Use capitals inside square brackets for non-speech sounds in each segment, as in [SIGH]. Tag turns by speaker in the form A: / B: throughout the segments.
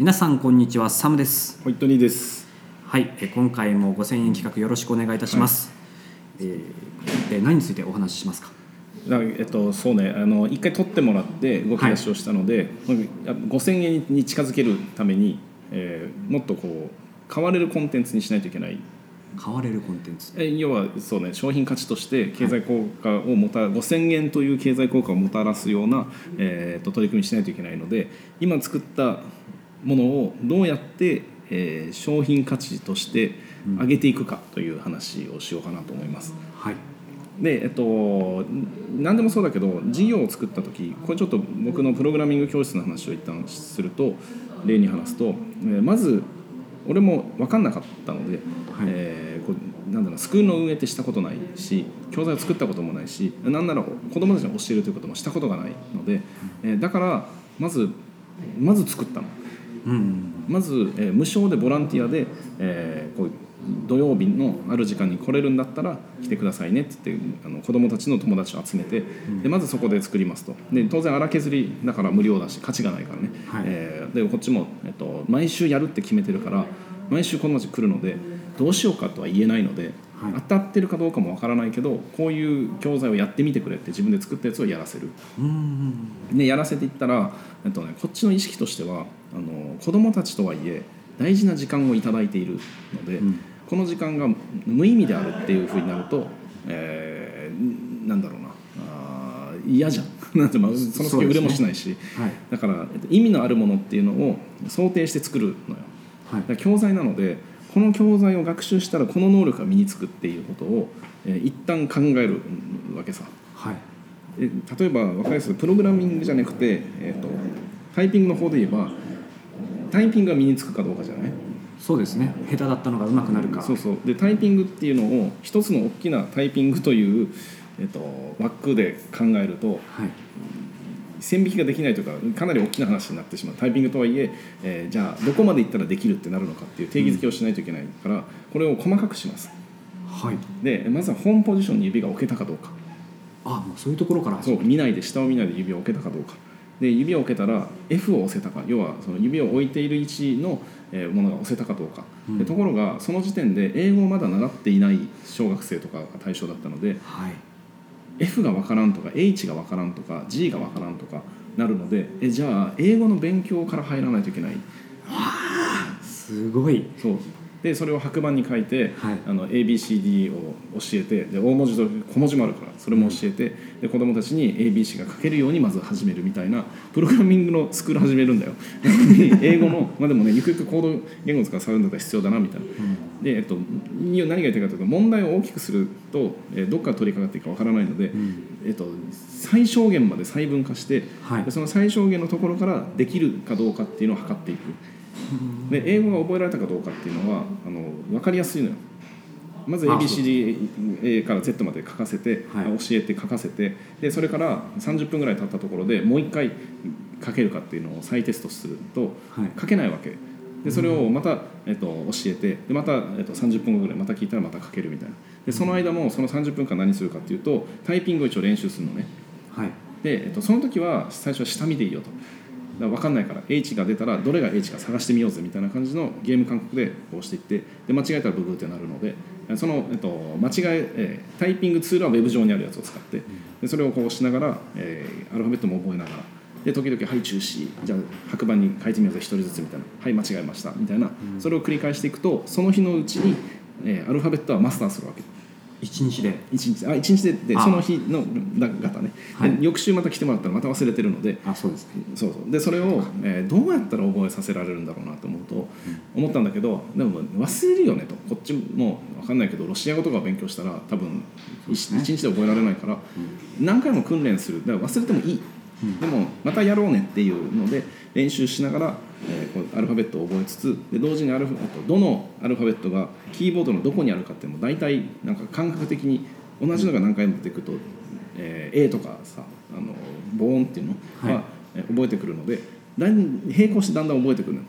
A: 皆さんこんにちはサムです。
B: ホイットニーです。
A: はいえ今回も5000円企画よろしくお願いいたします、えーで何についてお話ししますか？
B: だからえっとそうねあの一回取ってもらって動き出しをしたので、5000円に近づけるために、えーもっとこう買われるコンテンツにしないといけない。
A: 買われるコンテンツ？
B: え要はそうね商品価値として経済効果をもた、5000円という経済効果をもたらすような、えー、と取り組みにしないといけないので今作ったものをどうやって、えー商品価値として上げていくかという話をしようかなと思います。
A: はい
B: でえっと何でもそうだけど事業を作った時これちょっと僕のプログラミング教室の話を一旦すると例に話すと、えーまず俺も分かんなかったので、
A: はい
B: えーこうなんだろうなスクールの運営ってしたことないし教材を作ったこともないしなんなら子供たちに教えるということもしたことがないので、えーだからまずまず作ったの。
A: うん。
B: まず、えー無償でボランティアで、えーこう土曜日のある時間に来れるんだったら来てくださいねって言ってあの子どもたちの友達を集めて、でまずそこで作りますと。で当然荒削りだから無料だし価値がないからね、
A: はい。
B: えーでこっちも、えっと、毎週やるって決めてるから毎週子どもたち来るのでどうしようかとは言えないので、
A: はい。
B: 当たってるかどうかもわからないけどこういう教材をやってみてくれって自分で作ったやつをやらせる。
A: うん
B: でやらせていったら、えっとね、こっちの意識としてはあの子どもたちとはいえ大事な時間をいただいているので、
A: うん。
B: この時間が無意味であるっていうふうになると、えーなんだろうなあー嫌じゃん。[LAUGHS] なんてまあその先売れもしないし、
A: はい。
B: だから、えっと、意味のあるものっていうのを想定して作るのよ。
A: はい。
B: 教材なのでこの教材を学習したらこの能力が身につくっていうことを、えー一旦考えるわけさ。
A: はい。
B: え例えば分かりやすいプログラミングじゃなくて、えー、とタイピングの方で言えばタイピングが身につくかどうかじゃない？
A: そうですね。下手だったのが上手くなるか。
B: そうそう。でタイピングっていうのを一つの大きなタイピングという、えー、と枠で考えると
A: はい
B: 線引きができないとかかなり大きな話になってしまうタイピングとはいええーじゃあどこまでいったらできるってなるのかっていう定義づけをしないといけないから、これを細かくします。
A: はい。
B: でまずはホームポジションに指が置けたかどうか。
A: あもうそういうところから。
B: そう見ないで下を見ないで指を置けたかどうか。で指を置けたら F を押せたか要はその指を置いている位置のえーものが押せたかどうか、
A: うん。
B: でところがその時点で英語をまだ習っていない小学生とかが対象だったので
A: はい
B: F がわからんとか H がわからんとか G がわからんとかなるのでえじゃあ英語の勉強から入らないといけない。
A: すごい。
B: そうでそれを白板に書いて、
A: はい。
B: あの ABCD を教えてで大文字と小文字もあるからそれも教えて、で子供たちに ABC が書けるようにまず始めるみたいなプログラミングのスクール始めるんだよ。[LAUGHS] 英語のまあでもねゆくゆくコード言語を使うサウンドが必要だなみたいな。で、えっと、何が言いたいかというと問題を大きくすると、えーどっから取り掛かっていいかわからないので、
A: ん。
B: えっと、最小限まで細分化して、
A: はい。
B: でその最小限のところからできるかどうかっていうのを測っていく。で英語が覚えられたかどうかっていうのはあの分かりやすいのよ。まず
A: あ
B: ABCD から Z まで書かせて、
A: はい。
B: 教えて書かせてでそれから30分ぐらい経ったところでもう一回書けるかっていうのを再テストすると
A: はい。
B: 書けないわけ。でそれをまた、えっと、教えてでまた、えっと、30分後ぐらいまた聞いたらまた書けるみたいな。でその間もその30分間何するかっていうとタイピングを一応練習するのね。
A: はい。
B: で、えっと、その時は最初は下見でいいよとだ分かんないから H が出たらどれが H か探してみようぜみたいな感じのゲーム感覚で押していってで間違えたらブブーってなるのでその、えっと、間違ええータイピングツールはウェブ上にあるやつを使ってでそれをこう押しながら、えーアルファベットも覚えながらで時々「はい中止」じゃあ白板に書いてみようぜ一人ずつみたいな「はい間違えました」みたいな、それを繰り返していくとその日のうちに、えーアルファベットはマスターするわけ。
A: 一日で。
B: 一日あ一日でで
A: あ。
B: その日のだ方ね、
A: はい。
B: で翌週また来てもらったらまた忘れてるので。
A: あそうですね。
B: そうそう。でそれを、えーどうやったら覚えさせられるんだろうなと思うと、思ったんだけどでも忘れるよねと。こっちも分かんないけどロシア語とか勉強したら多分一
A: そうですね。
B: 一日で覚えられないから、何回も訓練する。だから忘れてもいい、でもまたやろうねっていうので練習しながら、えーこうアルファベットを覚えつつで同時にアルフあとどのアルファベットがキーボードのどこにあるかっていうのも大体なんか感覚的に同じのが何回も出てくると、えー A とかさあのボーンっていうの？は、
A: はい。
B: えー覚えてくるのでだん並行してだんだん覚えてくるの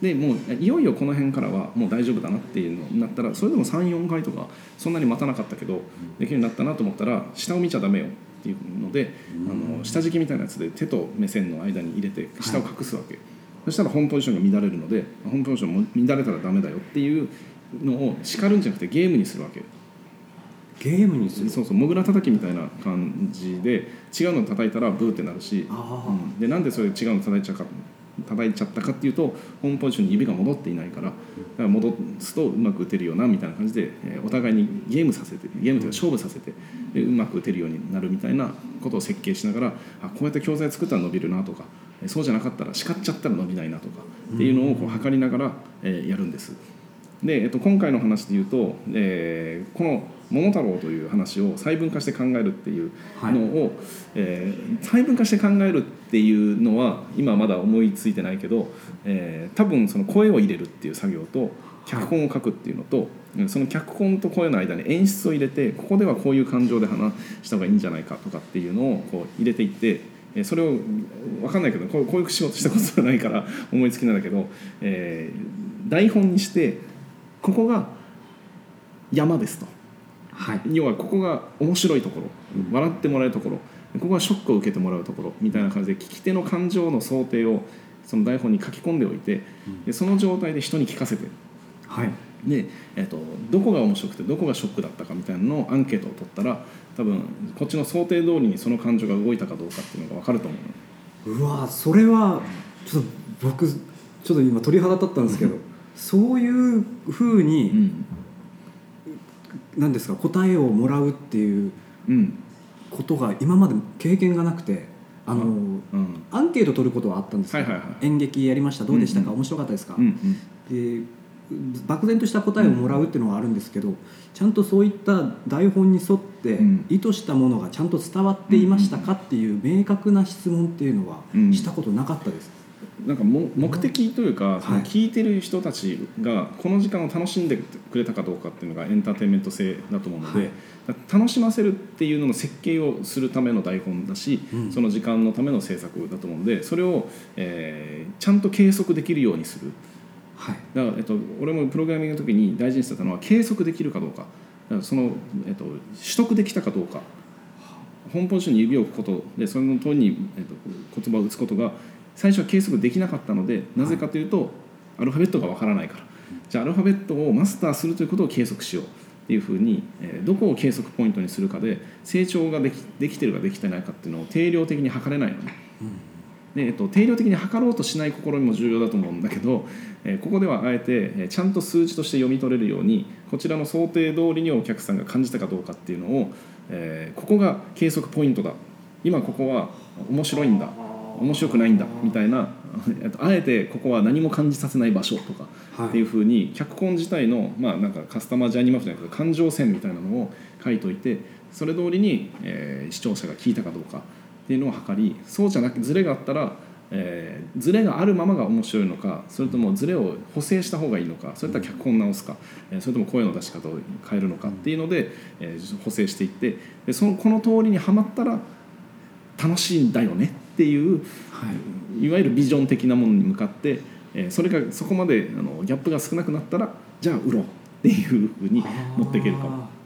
B: でもういよいよこの辺からはもう大丈夫だなっていうのになったらそれでも34回とかそんなに待たなかったけどできるようになったなと思ったら下を見ちゃダメよっていうので、あの下敷きみたいなやつで手と目線の間に入れて下を隠すわけ、そしたら本ポジションが乱れるので本ポジションも乱れたらダメだよっていうのを叱るんじゃなくてゲームにするわけ
A: ゲームにする？
B: そうそうモグラ叩きみたいな感じで違うの叩いたらブーってなるし、
A: あ
B: うん。でなんでそれ違うの叩いちゃうか叩いちゃったかっていうとホームポジションに指が戻っていないからだから戻すとうまく打てるよなみたいな感じで、えーお互いにゲームさせてゲームというか勝負させてでうまく打てるようになるみたいなことを設計しながらあこうやって教材作ったら伸びるなとかえーそうじゃなかったら叱っちゃったら伸びないなとかっていうのをこう測りながら、えーやるんです。で、えっと、今回の話で言うと、えーこの「桃太郎」という話を細分化して考えるっていうのを、えー細分化して考えるっていうのは今まだ思いついてないけど、えー多分その声を入れるっていう作業と脚本を書くっていうのと、うんその脚本と声の間に演出を入れてここではこういう感情で話した方がいいんじゃないかとかっていうのをこう入れていって。えーそれを分かんないけどこうこういう仕事したことはないから思いつきなんだけど、えー台本にしてここが山ですと。
A: はい。
B: 要はここが面白いところ笑ってもらえるところここがショックを受けてもらうところみたいな感じで聞き手の感情の想定をその台本に書き込んでおいてでその状態で人に聞かせて
A: はい
B: で、えっとどこが面白くてどこがショックだったかみたいなのをアンケートを取ったら多分こっちの想定通りにその感情が動いたかどうかっていうのが分かると思うの。
A: うわそれはちょっと僕ちょっと今鳥肌立ったんですけどそういうふうに、
B: うん。
A: なんですか答えをもらうっていう
B: うん。
A: ことが今まで経験がなくてあの、
B: うん。
A: アンケート取ることはあったんですけど、
B: はいはいはい。
A: 演劇やりましたどうでしたか、
B: うんうん。
A: 面白かったですか、
B: うん。
A: で漠然とした答えをもらうっていうのはあるんですけど、ちゃんとそういった台本に沿って
B: うん。
A: 意図したものがちゃんと伝わっていましたかっていう明確な質問っていうのは
B: うん。
A: したことなかったです。
B: なんかも目的というか、その
A: はい
B: 聞いてる人たちがこの時間を楽しんでくれたかどうかっていうのがエンターテインメント性だと思うので、
A: はい。
B: 楽しませるっていうのの設計をするための台本だし、
A: うん。
B: その時間のための制作だと思うのでそれを、えーちゃんと計測できるようにする
A: はい。
B: だから、えっと、俺もプログラミングの時に大事にしてたのは計測できるかどうか。その、えっと、取得できたかどうか。本ポジションに指を置くことでその通りに、えっと、言葉を打つことが最初は計測できなかったのでなぜかというと、アルファベットがわからないから。じゃあアルファベットをマスターするということを計測しようっていうふうに、えーどこを計測ポイントにするかで成長ができできてるかできてないかっていうのを定量的に測れないのね。でえっと、定量的に測ろうとしない試みも重要だと思うんだけど、えーここではあえて、えーちゃんと数値として読み取れるようにこちらの想定通りにお客さんが感じたかどうかっていうのを、えーここが計測ポイントだ。今ここは面白いんだ。面白くないんだ。みたいなえっとあえてここは何も感じさせない場所とか
A: はい。
B: っていうふうに脚本自体の、まあ、なんかカスタマージャーニーマップじゃないけど感情線みたいなのを書いといてそれ通りに、えー視聴者が聞いたかどうかっていうのを測りそうじゃなくズレがあったら、えー、ズレがあるままが面白いのかそれともズレを補正した方がいいのかそれとも脚本直すか、えーそれとも声の出し方を変えるのかっていうので、えー補正していってでそのこの通りにはまったら楽しいんだよねっていう
A: はい
B: いわゆるビジョン的なものに向かって、えーそれがそこまであのギャップが少なくなったらじゃあ売ろうっていうふうに持っていけるかも。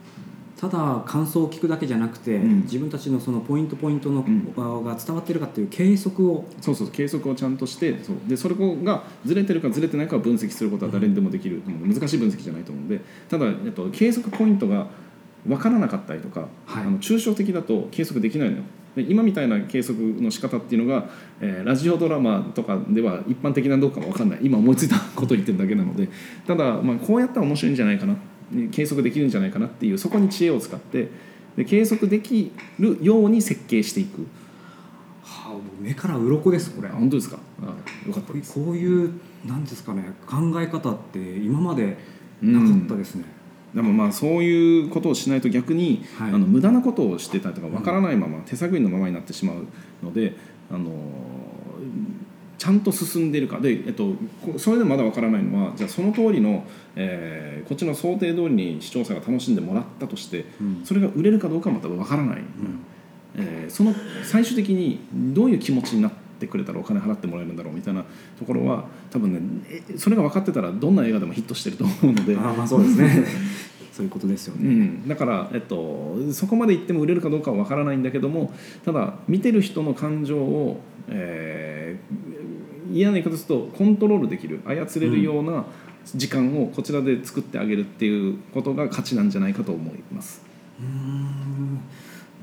A: ただ感想を聞くだけじゃなくて、
B: うん。
A: 自分たちのそのポイントポイントの、
B: ん。
A: が伝わってるかっていう計測を。
B: そうそう計測をちゃんとしてそう。でそれがずれてるかずれてないかを分析することは誰にでもできるうので難しい分析じゃないと思うので。ただ、えっと、計測ポイントが分からなかったりとか、
A: はい。
B: あの抽象的だと計測できないのよ。で今みたいな計測の仕方っていうのが、えーラジオドラマとかでは一般的なのどうかも分かんない。今思いついたことを言ってるだけなので。ただ、まあ、こうやったら面白いんじゃないかな計測できるんじゃないかなっていうそこに知恵を使ってで計測できるように設計していく。
A: はあもう目から鱗ですこれ。
B: あ本当ですか？あよかった
A: こういうなんですかね考え方って今までなかったですね、
B: でもまあそういうことをしないと逆に、
A: はい。
B: あの無駄なことをしてたりとかわからないまま、手探りのままになってしまうのであのちゃんと進んでいるか。で、えっと、こそれでもまだわからないのはじゃあその通りの、えーこっちの想定通りに視聴者が楽しんでもらったとして、
A: うん。
B: それが売れるかどうかはまたわからない、えーその最終的にどういう気持ちになってくれたらお金払ってもらえるんだろうみたいなところは多分ねえそれが分かってたらどんな映画でもヒットしてると思うので。[LAUGHS]
A: ああまあそうですね。[LAUGHS] そういうことですよね、
B: うん、だから、えっと、そこまで言っても売れるかどうかは分からないんだけどもただ見てる人の感情を、えー嫌な言い方するとコントロールできる操れるような時間をこちらで作ってあげるっていうことが価値なんじゃないかと思います。
A: うん。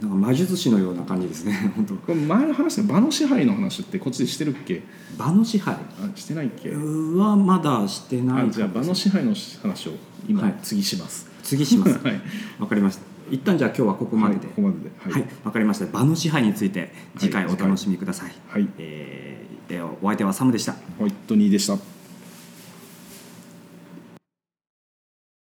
A: なんか魔術師のような感じですね [LAUGHS] 本当。
B: これ前の話で場の支配の話ってこっちでしてるっけ？
A: 場の支配。
B: あしてないっけ？
A: はまだしてない
B: あじゃあ場の支配の話を今、
A: はい。
B: 次します。
A: 次します。[LAUGHS]
B: はい。
A: わかりました。一旦じゃあ今日はここまでで。
B: はいここまでで。
A: はい。
B: はい、
A: わかりました。場の支配について次回お楽しみください、
B: はい。
A: えーでお相手はサムでした
B: ホイットニーでした。